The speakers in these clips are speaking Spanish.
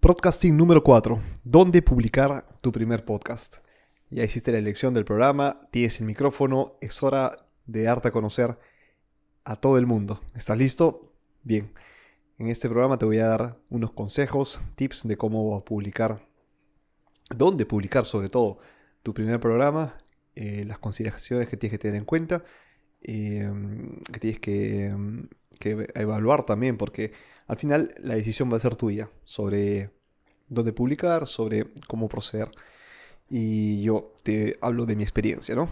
Podcasting número 4. ¿Dónde publicar tu primer podcast? Ya hiciste la elección del programa, tienes el micrófono, es hora de darte a conocer a todo el mundo. ¿Estás listo? Bien. En este programa te voy a dar unos consejos, tips de cómo publicar, dónde publicar sobre todo tu primer programa, eh, las consideraciones que tienes que tener en cuenta, eh, que tienes que que evaluar también, porque al final la decisión va a ser tuya sobre dónde publicar, sobre cómo proceder. Y yo te hablo de mi experiencia, ¿no?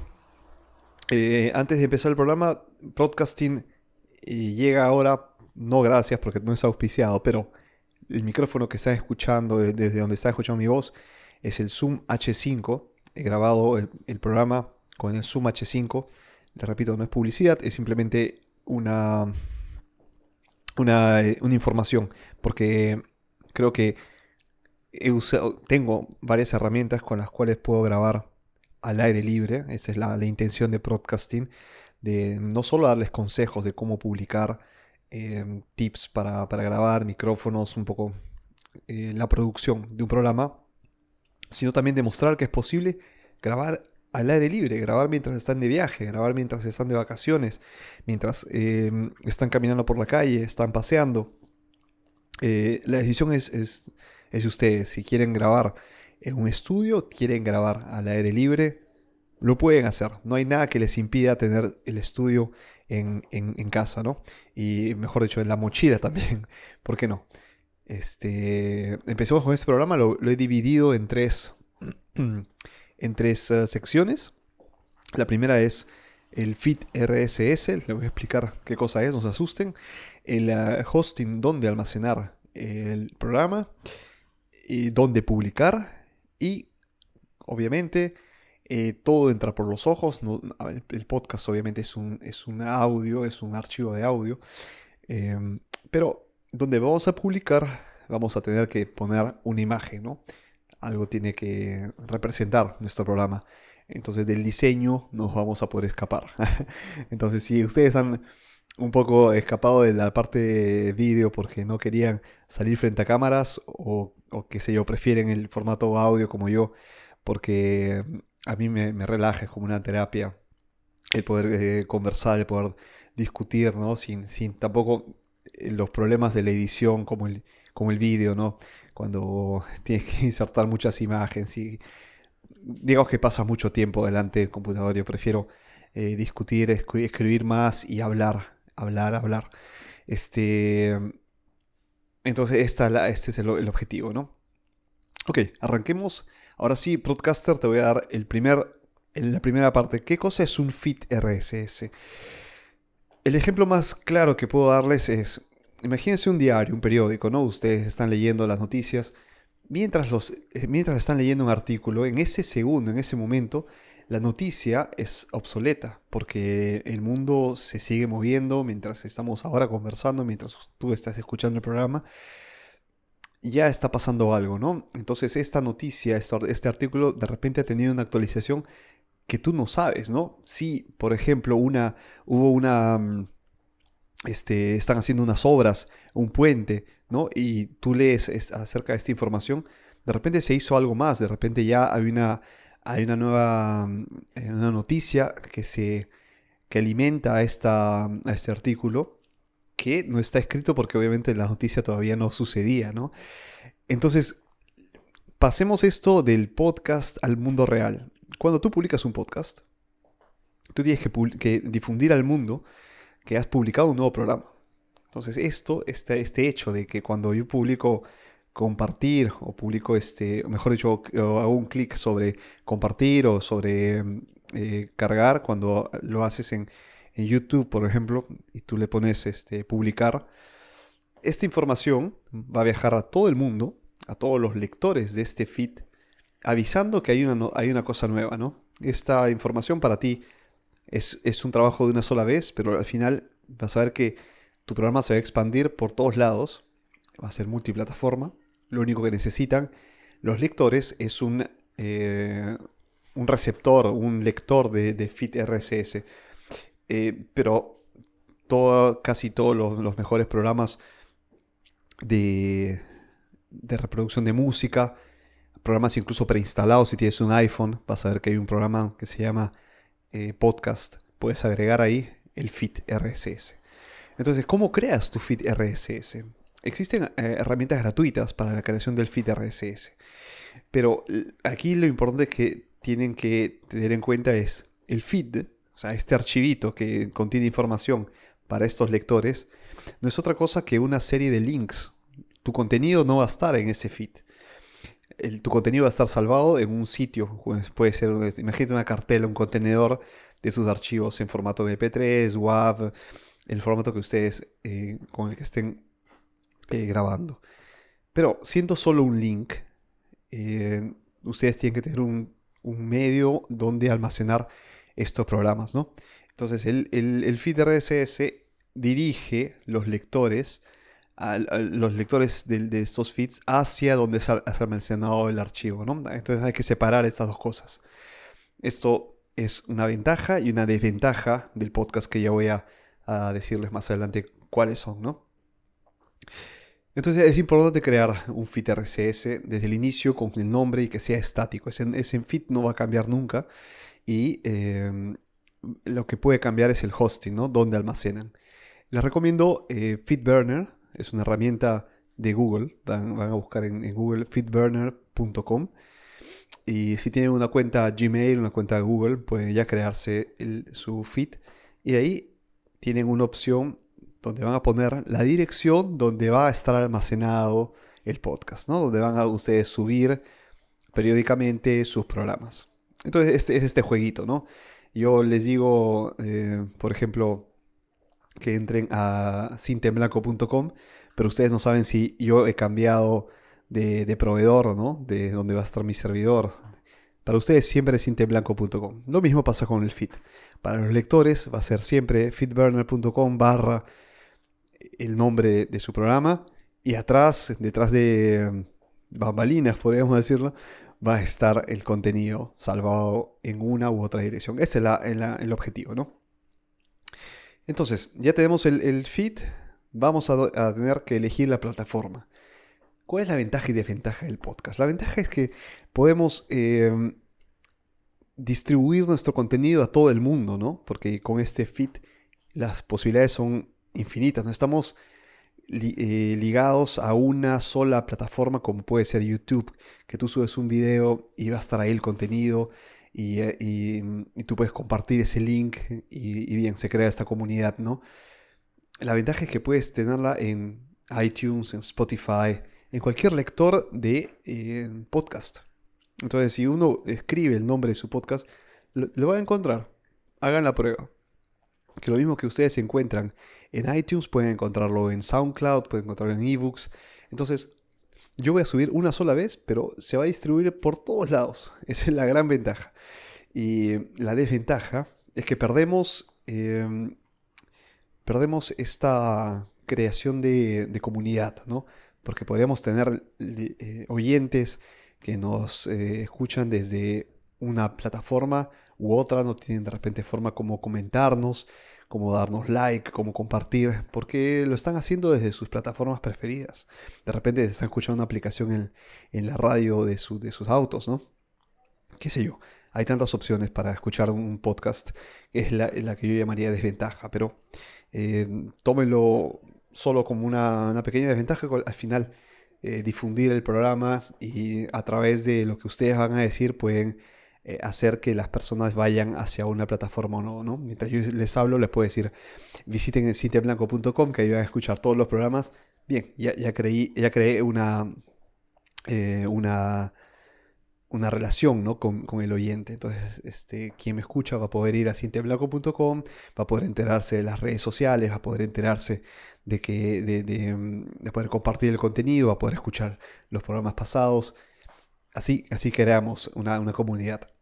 Eh, antes de empezar el programa, Broadcasting eh, llega ahora, no gracias porque no es auspiciado, pero el micrófono que están escuchando, desde donde está escuchando mi voz, es el Zoom H5. He grabado el programa con el Zoom H5. Le repito, no es publicidad, es simplemente una eh, una, información, porque creo que he usado, tengo varias herramientas con las cuales puedo grabar al aire libre. Esa es la, intención de broadcasting, de no solo darles consejos de cómo publicar, em, tips para, grabar, micrófonos, un poco eh, la producción de un programa, sino también demostrar que es posible grabar al aire libre, grabar mientras están de viaje, grabar mientras están de vacaciones, mientras eh, están caminando por la calle, están paseando. Eh, la decisión es, es, de ustedes. Si quieren grabar en un estudio, quieren grabar al aire libre, lo pueden hacer. No hay nada que les impida tener el estudio en, casa, ¿no? Y mejor dicho, en la mochila también. ¿Por qué no? Este, empecemos con este programa. Lo he dividido en tres. en tres eh, secciones. La primera es el feed RSS, le voy a explicar qué cosa es, no se asusten. El eh, hosting, donde almacenar el programa, y dónde publicar y obviamente eh, todo entra por los ojos. el podcast obviamente es un, es un audio, es un archivo de audio. Em, pero donde vamos a publicar vamos a tener que poner una imagen, ¿no? Algo tiene que representar nuestro programa. Entonces del diseño nos vamos a poder escapar. Entonces si ustedes han un poco escapado de la parte de vídeo porque no querían salir frente a cámaras o, o qué sé yo, prefieren el formato audio como yo porque a mí me, me relaja, es como una terapia el poder eh, conversar, el poder discutir, ¿no? Sin, sin tampoco eh, los problemas de la edición como el, como el vídeo, ¿no? Cuando tienes que insertar muchas imágenes y digamos que pasa mucho tiempo delante del computador, yo prefiero eh, discutir, escribir más y hablar, hablar, hablar. Este, entonces esta, este es el, objetivo, ¿no? Ok, arranquemos. Ahora sí, Broadcaster, te voy a dar el primer, la primera parte. ¿Qué cosa es un feed RSS? El ejemplo más claro que puedo darles es, imagínense un diario, un periódico, ¿no? Ustedes están leyendo las noticias. Mientras, los, eh, mientras están leyendo un artículo, en ese segundo, en ese momento, la noticia es obsoleta, porque el mundo se sigue moviendo mientras estamos ahora conversando, mientras tú estás escuchando el programa, ya está pasando algo, ¿no? Entonces esta noticia, este artículo, de repente ha tenido una actualización que tú no sabes, ¿no? Si, por ejemplo, una, hubo una mm, este, están haciendo unas obras, un puente, ¿no? Y tú lees acerca de esta información, de repente se hizo algo más, de repente ya hay una, hay una nueva eh, una noticia que, se, que alimenta a, esta, a este artículo que no está escrito porque obviamente la noticia todavía no sucedía, ¿no? Entonces, pasemos esto del podcast al mundo real. Cuando tú publicas un podcast, tú tienes que difundir al mundo que has publicado un nuevo programa. Entonces esto, este, este hecho de que cuando yo publico compartir o publico este, mejor dicho, hago un clic sobre compartir o sobre eh, cargar cuando lo haces en, en, YouTube, por ejemplo, y tú le pones este, publicar, esta información va a viajar a todo el mundo, a todos los lectores de este feed, avisando que hay una, hay una cosa nueva, ¿no? Esta información para ti es, un trabajo de una sola vez, pero al final vas a ver que tu programa se va a expandir por todos lados, va a ser multiplataforma. Lo único que necesitan los lectores es un, eh, un receptor, un lector de, de feed RSS. Eh, pero casi todos los, mejores programas de, de reproducción de música, programas incluso preinstalados. Si tienes un iPhone, vas a ver que hay un programa que se llama eh, Podcast. Puedes agregar ahí el feed RSS. Entonces, ¿cómo creas tu feed RSS? Existen eh, herramientas gratuitas para la creación del feed RSS. Pero aquí lo importante que tienen que tener en cuenta es el feed, o sea, este archivito que contiene información para estos lectores, no es otra cosa que una serie de links. Tu contenido no va a estar en ese feed. Tu contenido va a estar salvado en un sitio. Pues, puede ser, imagínate una cartela, un contenedor de tus archivos en formato MP3, WAV, el formato que ustedes eh, con el que estén eh, grabando. Pero siendo solo un link, eh, ustedes tienen que tener un, medio donde almacenar estos programas, ¿no? Entonces el, el, feed RSS dirige los lectores, los lectores de, estos feeds hacia donde se ha almacenado el archivo, ¿no? Entonces hay que separar estas dos cosas. Esto es una ventaja y una desventaja del podcast que ya voy a, decirles más adelante cuáles son, ¿no? Entonces es importante crear un feed RSS desde el inicio con el nombre y que sea estático. Ese, ese feed no va a cambiar nunca y em, lo que puede cambiar es el hosting, ¿no? Donde almacenan. Les recomiendo eh, FeedBurner, es una herramienta de Google. Van, a buscar en, Google feedburner.com. Y si tienen una cuenta Gmail, una cuenta de Google, pueden ya crearse su feed. Y ahí tienen una opción donde van a poner la dirección donde va a estar almacenado el podcast, ¿no? Donde van a ustedes subir periódicamente sus programas. Entonces, este es este jueguito, ¿no? Yo les digo, eh, por ejemplo, que entren a cintemblanco.com, pero ustedes no saben si yo he cambiado de, proveedor, ¿no? De donde va a estar mi servidor. Para ustedes siempre es cintemblanco.com. Lo mismo pasa con el feed. Para los lectores va a ser siempre feedburner.com barra el nombre de, su programa y atrás, detrás de mm, bambalinas, podríamos decirlo, va a estar el contenido salvado en una u otra dirección. Ese es el objetivo, ¿no? Entonces, ya tenemos el, feed, vamos a, tener que elegir la plataforma. ¿Cuál es la ventaja y desventaja del podcast? La ventaja es que podemos em, distribuir nuestro contenido a todo el mundo, ¿no? Porque con este feed las posibilidades son infinitas, no estamos eh, ligados a una sola plataforma como puede ser YouTube, que tú subes un video y va a estar ahí el contenido y, eh, tú puedes compartir ese link y, bien, se crea esta comunidad, ¿no? La ventaja es que puedes tenerla en iTunes, en Spotify, en cualquier lector de eh, podcast. Entonces, si uno escribe el nombre de su podcast, lo, lo va a encontrar. Hagan la prueba. Que lo mismo que ustedes encuentran en iTunes, pueden encontrarlo en SoundCloud, pueden encontrarlo en eBooks. Entonces, yo voy a subir una sola vez, pero se va a distribuir por todos lados. Esa es la gran ventaja. Y la desventaja es que perdemos, em, perdemos esta creación de, comunidad, ¿no? Porque podríamos tener eh, oyentes que nos eh, escuchan desde una plataforma u otra, no tienen de repente forma como comentarnos, como darnos like, como compartir, porque lo están haciendo desde sus plataformas preferidas. De repente se están escuchando una aplicación en, la radio de, de sus autos, ¿no? ¿Qué sé yo? Hay tantas opciones para escuchar un podcast, es la, que yo llamaría desventaja, pero eh, tómenlo solo como una, pequeña desventaja, al final eh, difundir el programa y a través de lo que ustedes van a decir pueden eh, hacer que las personas vayan hacia una plataforma o no, no. Mientras yo les hablo, les puedo decir, visiten el que ahí van a escuchar todos los programas. Bien, ya, ya, creí, ya creé una, eh, una, una relación ¿no? con, el oyente. Entonces, este, quien me escucha va a poder ir a cintiablanco.com, va a poder enterarse de las redes sociales, va a poder enterarse de, que, de, de, poder compartir el contenido, va a poder escuchar los programas pasados. Así, así creamos una, una comunidad.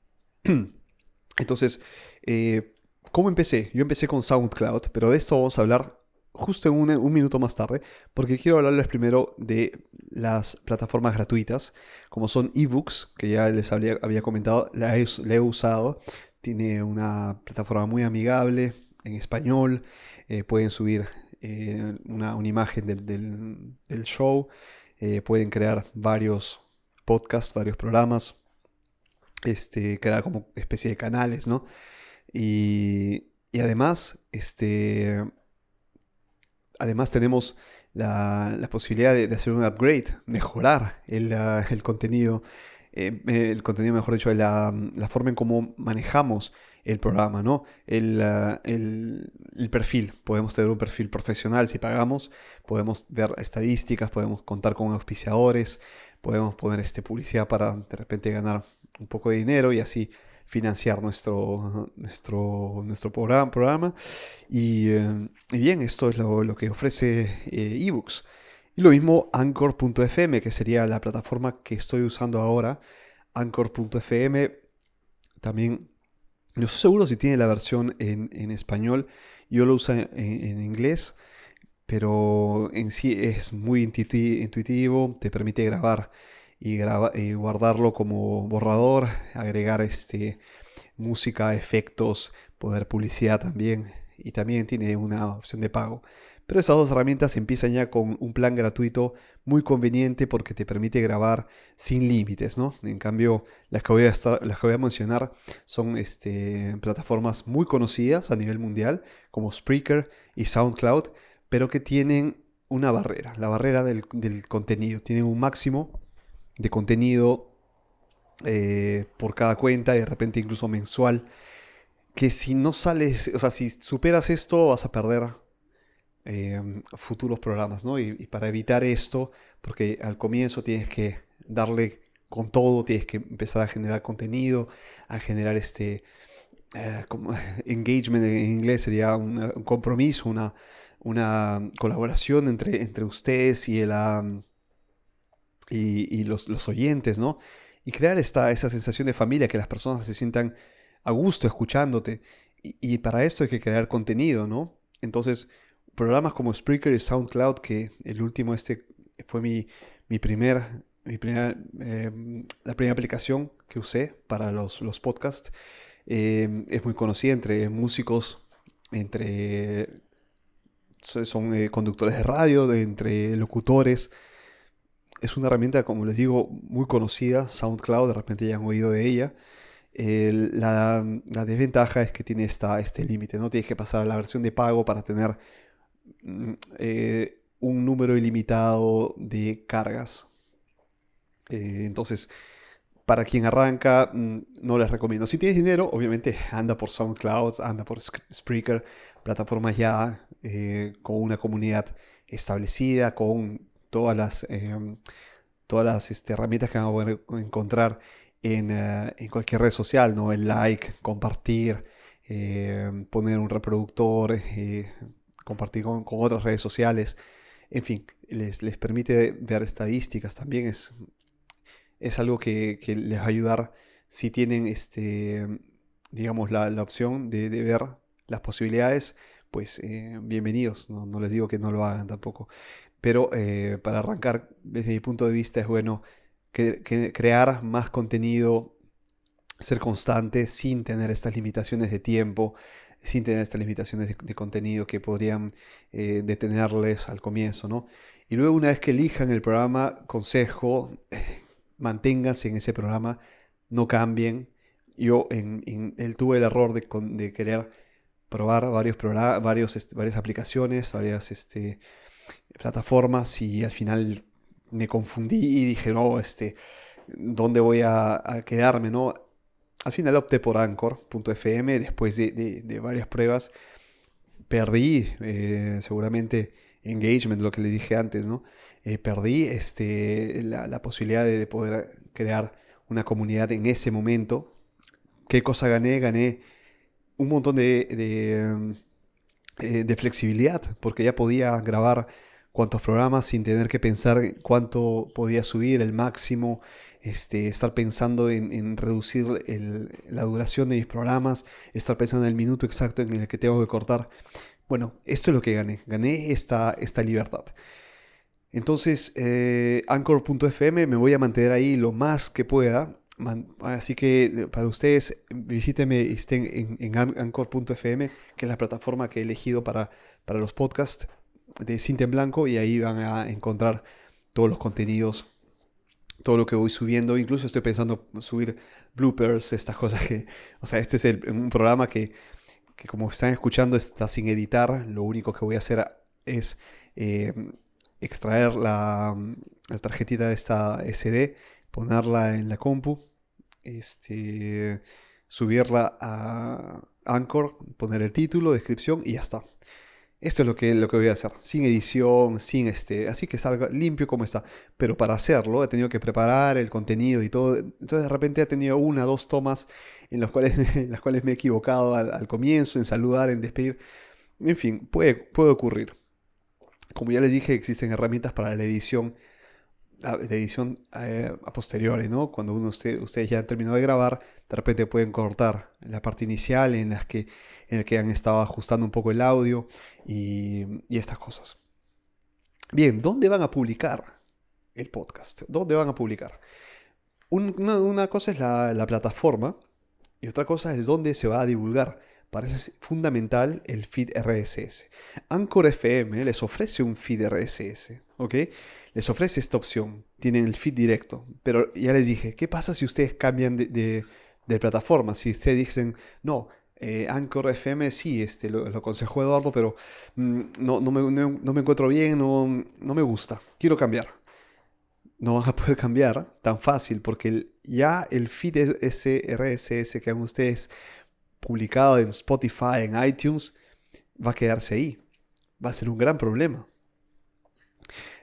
Entonces, eh, ¿cómo empecé? Yo empecé con SoundCloud, pero de esto vamos a hablar justo en un, minuto más tarde, porque quiero hablarles primero de las plataformas gratuitas, como son eBooks, que ya les había, comentado, la he, he, usado. Tiene una plataforma muy amigable en español, eh, pueden subir eh, una, imagen del, show. pueden crear varios podcasts, varios programas, este, crear como especie de canales, ¿no? Y, además, este, además tenemos la, posibilidad de, hacer un upgrade, mejorar el, el contenido, eh, el contenido, mejor dicho, la, la forma en cómo manejamos el programa, ¿no? El, el, perfil. Podemos tener un perfil profesional si pagamos, podemos ver estadísticas, podemos contar con auspiciadores, podemos poner este, publicidad para de repente ganar un poco de dinero y así financiar nuestro, nuestro, nuestro programa. Y, eh, bien, esto es lo, que ofrece eh, eBooks. Y lo mismo Anchor.fm, que sería la plataforma que estoy usando ahora. Anchor.fm también no estoy seguro si tiene la versión en, español. Yo lo uso en, inglés, pero en sí es muy intuitivo, te permite grabar y, guardarlo como borrador, agregar este, música, efectos, poder publicidad también. Y también tiene una opción de pago. Pero esas dos herramientas empiezan ya con un plan gratuito muy conveniente porque te permite grabar sin límites, ¿no? En cambio, las que voy a, las que voy a mencionar son este, plataformas muy conocidas a nivel mundial, como Spreaker y SoundCloud, pero que tienen una barrera, la barrera del, contenido. Tienen un máximo de contenido eh, por cada cuenta de repente incluso mensual. Que si no sales, o sea, si superas esto vas a perder Em, futuros programas, ¿no? Y, para evitar esto, porque al comienzo tienes que darle con todo, tienes que empezar a generar contenido, a generar este eh, engagement en inglés sería un, compromiso, una, una colaboración entre, entre ustedes y, el, y, los, los, oyentes, ¿no? Y crear esta, esa sensación de familia, que las personas se sientan a gusto escuchándote. Y, y para esto hay que crear contenido, ¿no? Entonces, programas como Spreaker y SoundCloud, que el último este fue mi, mi primer, mi em, la primera aplicación que usé para los, los podcasts. Em, es muy conocida entre músicos, entre son eh, conductores de radio, entre locutores. Es una herramienta, como les digo, muy conocida, SoundCloud, de repente ya han oído de ella. la, la, desventaja es que tiene esta, este límite, ¿no? Tienes que pasar a la versión de pago para tener eh, un número ilimitado de cargas. Eh, entonces, para quien arranca, mm, no les recomiendo. Si tienes dinero, obviamente anda por SoundCloud, anda por Spreaker, plataformas ya eh, con una comunidad establecida, con todas las, em, todas las este, herramientas que van a poder encontrar en, cualquier red social, ¿no? El like, compartir, poner un reproductor, compartir con, otras redes sociales, en fin, les, les, permite ver estadísticas también, es, es algo que, les va a ayudar si tienen, este, digamos, la, opción de, ver las posibilidades, pues eh, bienvenidos, no, les digo que no lo hagan tampoco, pero eh, para arrancar, desde mi punto de vista, es bueno que, crear más contenido, ser constante sin tener estas limitaciones de tiempo, sin tener estas limitaciones de, contenido que podrían eh, detenerles al comienzo, ¿no? Y luego una vez que elijan el programa, consejo, manténganse en ese programa, no cambien. Yo en, tuve el error de, querer probar varios varios, este, varias aplicaciones, varias este, plataformas y al final me confundí y dije, no, este, ¿dónde voy a, a quedarme? ¿no? Al final opté por Anchor.fm después de, varias pruebas. Perdí eh, seguramente engagement, lo que le dije antes, ¿no? Eh, perdí este, la, posibilidad de, poder crear una comunidad en ese momento. ¿Qué cosa gané? Gané un montón de, de, eh, de flexibilidad, porque ya podía grabar cuántos programas sin tener que pensar cuánto podía subir, el máximo, este, estar pensando en, reducir la duración de mis programas, estar pensando en el minuto exacto en el que tengo que cortar. Bueno, esto es lo que gané, gané esta, esta libertad. Entonces, eh, Anchor.fm me voy a mantener ahí lo más que pueda. así que para ustedes, visítenme estén en, en Anchor.fm, que es la plataforma que he elegido para, para los podcasts de Cinta en Blanco, y ahí van a encontrar todos los contenidos, todo lo que voy subiendo. Incluso estoy pensando subir bloopers, estas cosas que, o sea, este es un programa que, que, como están escuchando está sin editar. Lo único que voy a hacer es eh, extraer la, la, tarjetita de esta SD, ponerla en la compu, este, subirla a Anchor, poner el título, descripción y ya está. Esto es lo que, lo que voy a hacer, sin edición, sin este, así que salga limpio como está. Pero para hacerlo he tenido que preparar el contenido y todo. Entonces de repente he tenido una, dos tomas en las cuales, en las cuales me he equivocado al, comienzo, en saludar, en despedir. En fin, puede, puede ocurrir. Como ya les dije, existen herramientas para la edición de edición eh, a posteriori, ¿no? Cuando uno ustedes ya han terminado de grabar, de repente pueden cortar la parte inicial en la que, en el que han estado ajustando un poco el audio y, estas cosas. Bien, ¿dónde van a publicar el podcast? ¿Dónde van a publicar? una, cosa es la, la plataforma y otra cosa es dónde se va a divulgar. Para eso es fundamental el feed RSS. Anchor FM les ofrece un feed RSS, ¿ok? Les ofrece esta opción. Tienen el feed directo. Pero ya les dije, ¿qué pasa si ustedes cambian de, plataforma? Si ustedes dicen, no, eh, Anchor FM sí, este, lo, aconsejó Eduardo, pero mm, no, no, me, no, me, encuentro bien, no, no me gusta, quiero cambiar. No van a poder cambiar tan fácil porque ya el feed RSS que han ustedes publicado en Spotify, en iTunes, va a quedarse ahí. Va a ser un gran problema.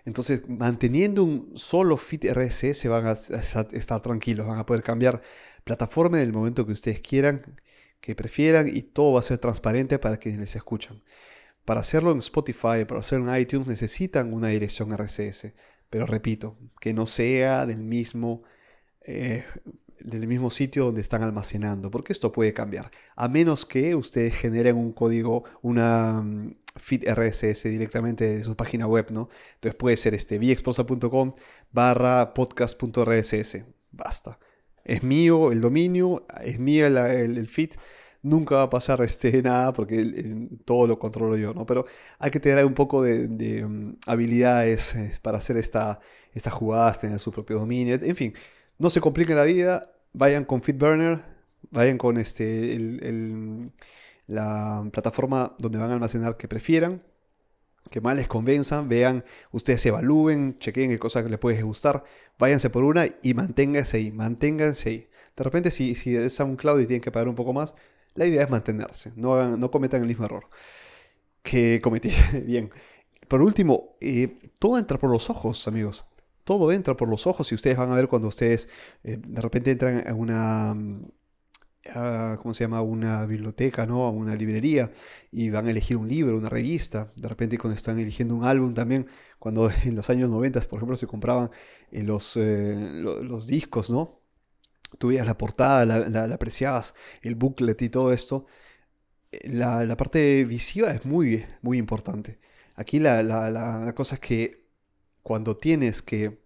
Entonces, manteniendo un solo feed RSS van a estar tranquilos, van a poder cambiar plataforma en el momento que ustedes quieran, que prefieran y todo va a ser transparente para quienes les escuchan. Para hacerlo en Spotify, para hacerlo en iTunes necesitan una dirección RSS, pero repito, que no sea del mismo eh, del mismo sitio donde están almacenando, porque esto puede cambiar, a menos que ustedes generen un código, una mm, feed RSS directamente de su página web, ¿no? Entonces puede ser este viexposa.com barra podcast.rss, basta. Es mío el dominio, es mío el, feed, nunca va a pasar este, nada porque todo lo controlo yo, ¿no? Pero hay que tener un poco de, mm, habilidades eh, para hacer esta, estas jugadas, tener su propio dominio, en fin. No se compliquen la vida, vayan con FitBurner, vayan con este, la plataforma donde van a almacenar que prefieran, que más les convenzan, vean, ustedes evalúen, chequen qué cosas les puede gustar, váyanse por una y manténganse ahí, manténganse ahí. De repente si, si es un cloud y tienen que pagar un poco más, la idea es mantenerse, no, no cometan el mismo error que cometí. Bien. Por último, eh, todo entra por los ojos, amigos todo entra por los ojos y ustedes van a ver cuando ustedes eh, de repente entran a una, mm, ¿cómo se llama? Una biblioteca, ¿no? A una librería y van a elegir un libro, una revista. De repente cuando están eligiendo un álbum también, cuando en los años 90, por ejemplo, se compraban eh, los, eh, los, discos, ¿no? Tú veías la portada, la, apreciabas, el booklet y todo esto. La, la, parte visiva es muy, muy importante. Aquí la, la cosa es que cuando tienes que,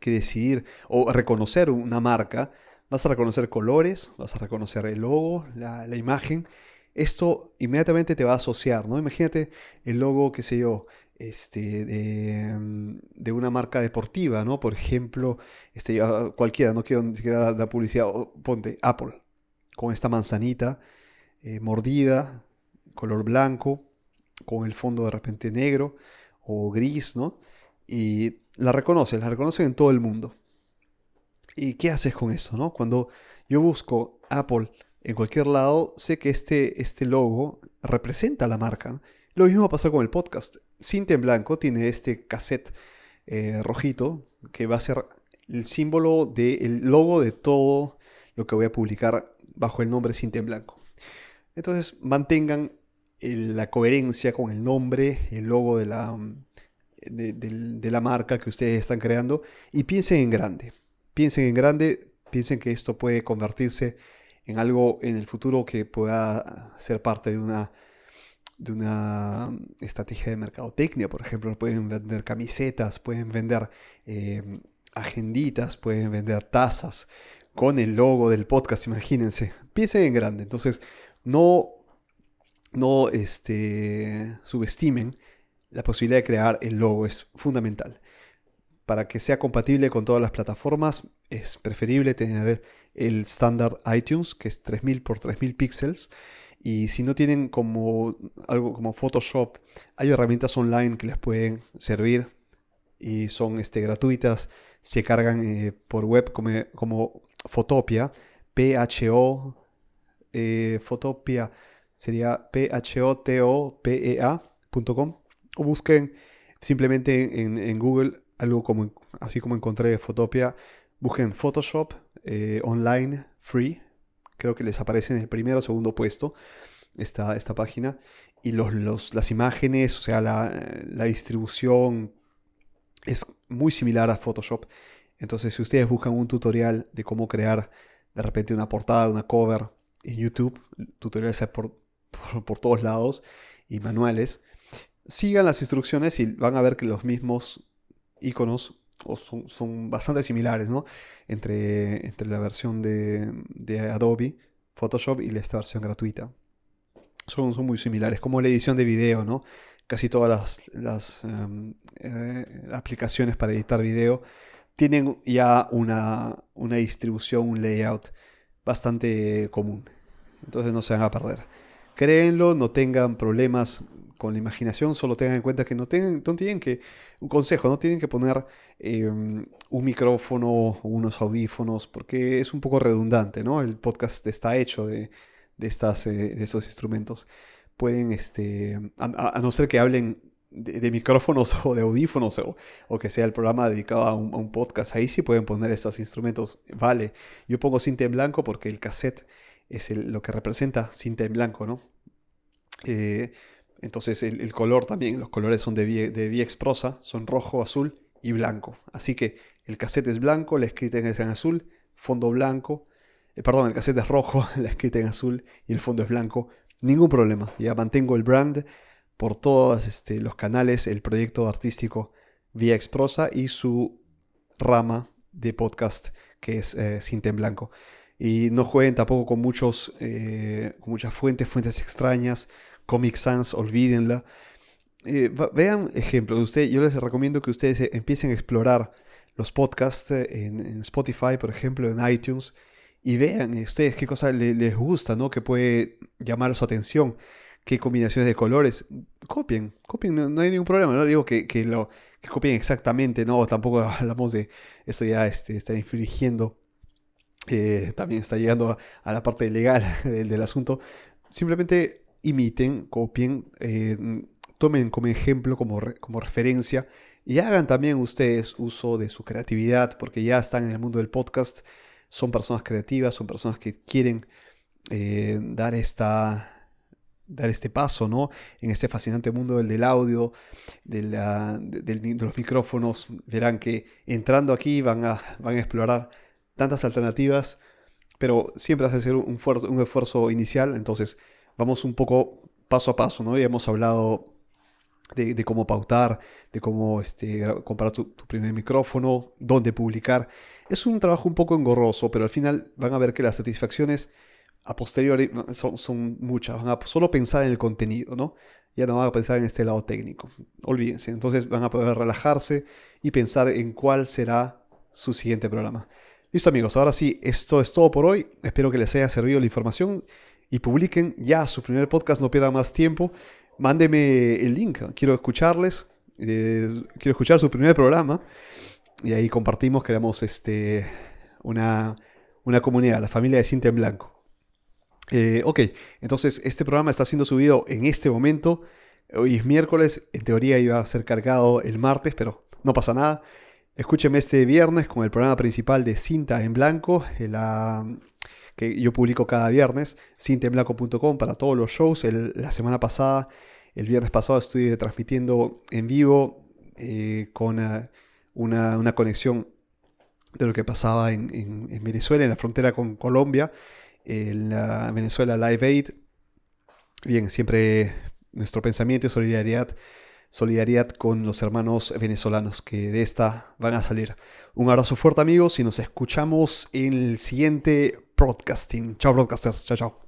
que decidir o reconocer una marca, vas a reconocer colores, vas a reconocer el logo, la, imagen. Esto inmediatamente te va a asociar, ¿no? Imagínate el logo, qué sé yo, este, de, una marca deportiva, ¿no? Por ejemplo, este, cualquiera, no quiero ni siquiera dar publicidad, ponte Apple, con esta manzanita eh, mordida, color blanco, con el fondo de repente negro o gris, ¿no? Y la reconoces, la reconocen en todo el mundo. ¿Y qué haces con eso, no? Cuando yo busco Apple en cualquier lado, sé que este, este logo representa la marca. Lo mismo va a pasar con el podcast. Cinta en blanco tiene este cassette eh, rojito que va a ser el símbolo del logo de todo lo que voy a publicar bajo el nombre Cinta en blanco. Entonces mantengan la coherencia con el nombre, el logo de la, de, la marca que ustedes están creando y piensen en grande. Piensen en grande, piensen que esto puede convertirse en algo en el futuro que pueda ser parte de una, de una estrategia de mercadotecnia. Por ejemplo, pueden vender camisetas, pueden vender eh, agenditas, pueden vender tazas con el logo del podcast, imagínense. Piensen en grande. Entonces, no, no este, subestimen la posibilidad de crear el logo es fundamental. para que sea compatible con todas las plataformas, es preferible tener el estándar iTunes, que es 3000 por 3000 píxeles. Y si no tienen como algo como Photoshop, hay herramientas online que les pueden servir y son este, gratuitas. Se cargan eh, por web como, como Photopia, P-H-O, eh, Photopia sería P-H-O-T-O-P-E-A.com o busquen simplemente en, Google algo como así como encontré Photopia, busquen Photoshop eh, online free, creo que les aparece en el primero o segundo puesto esta, esta página. Y los, las imágenes, o sea, la, la distribución es muy similar a Photoshop. Entonces, si ustedes buscan un tutorial de cómo crear de repente una portada, una cover en YouTube, tutoriales por, por, todos lados y manuales, sigan las instrucciones y van a ver que los mismos iconos son, son, bastante similares, ¿no? Entre, entre la versión de, de, Adobe Photoshop y esta versión gratuita. Son, son muy similares, como la edición de video, ¿no? Casi todas las, em, eh, aplicaciones para editar video tienen ya una, una distribución, un layout bastante común. Entonces no se van a perder. Créenlo, no tengan problemas con la imaginación, solo tengan en cuenta que no, tienen, no tienen que, un consejo, no tienen que poner em, un micrófono o unos audífonos, porque es un poco redundante, ¿no? El podcast está hecho de, de, estas, eh, de estos instrumentos. Pueden, este, a, no ser que hablen de, micrófonos o de audífonos o, que sea el programa dedicado a un, podcast, ahí sí pueden poner estos instrumentos. Vale, yo pongo cinta en blanco porque el cassette es lo que representa cinta en blanco, ¿no? Eh, entonces el, color también, los colores son de, de Prosa, son rojo, azul y blanco. Así que el cassette es blanco, la escrita es en azul, fondo blanco. Eh, perdón, el cassette es rojo, la escrita en azul y el fondo es blanco. Ningún problema, ya mantengo el brand por todos este, los canales, el proyecto artístico Vía Prosa y su rama de podcast que es eh, Cinta en Blanco. Y no jueguen tampoco con, muchos, eh, con muchas fuentes, fuentes extrañas Comic Sans, olvídenla. Eh, vean ejemplos. Usted, yo les recomiendo que ustedes eh, empiecen a explorar los podcasts eh, en, Spotify, por ejemplo, en iTunes, y vean ustedes qué cosa les gusta, ¿no? Que puede llamar su atención, qué combinaciones de colores. Copien, copien, no, hay ningún problema. No digo que, lo que copien exactamente, no, tampoco hablamos de eso ya este, está infringiendo. También está llegando a, la parte legal del, asunto. Simplemente imiten, copien, eh, tomen como ejemplo, como, como referencia y hagan también ustedes uso de su creatividad porque ya están en el mundo del podcast, son personas creativas, son personas que quieren eh, dar esta dar este paso ¿no? en este fascinante mundo del, del audio, de, de, los micrófonos. Verán que entrando aquí van a, van a explorar tantas alternativas, pero siempre hace ser un, un esfuerzo inicial. Entonces, vamos un poco paso a paso, ¿no? Ya hemos hablado de, cómo pautar, de cómo este, comprar tu, primer micrófono, dónde publicar. Es un trabajo un poco engorroso, pero al final van a ver que las satisfacciones a posteriori son, muchas. Van a solo pensar en el contenido, ¿no? Ya no van a pensar en este lado técnico. Olvídense. Entonces van a poder relajarse y pensar en cuál será su siguiente programa. Listo amigos, ahora sí, esto es todo por hoy. Espero que les haya servido la información y publiquen ya su primer podcast, no pierdan más tiempo. Mándeme el link, quiero escucharles, eh, quiero escuchar su primer programa y ahí compartimos, creamos este, una, una comunidad, la familia de Cinta en Blanco. Eh, ok, entonces este programa está siendo subido en este momento. Hoy es miércoles, en teoría iba a ser cargado el martes, pero no pasa nada. Escúcheme este viernes con el programa principal de Cinta en Blanco, la, que yo publico cada viernes, cintemblanco.com para todos los shows. la semana pasada, el viernes pasado, estuve transmitiendo en vivo eh, con eh, una, conexión de lo que pasaba en, Venezuela, en la frontera con Colombia, en la Venezuela Live Aid. Bien, siempre nuestro pensamiento y solidaridad solidaridad con los hermanos venezolanos que de esta van a salir. Un abrazo fuerte amigos y nos escuchamos en el siguiente broadcasting. Chao broadcasters, chao chao.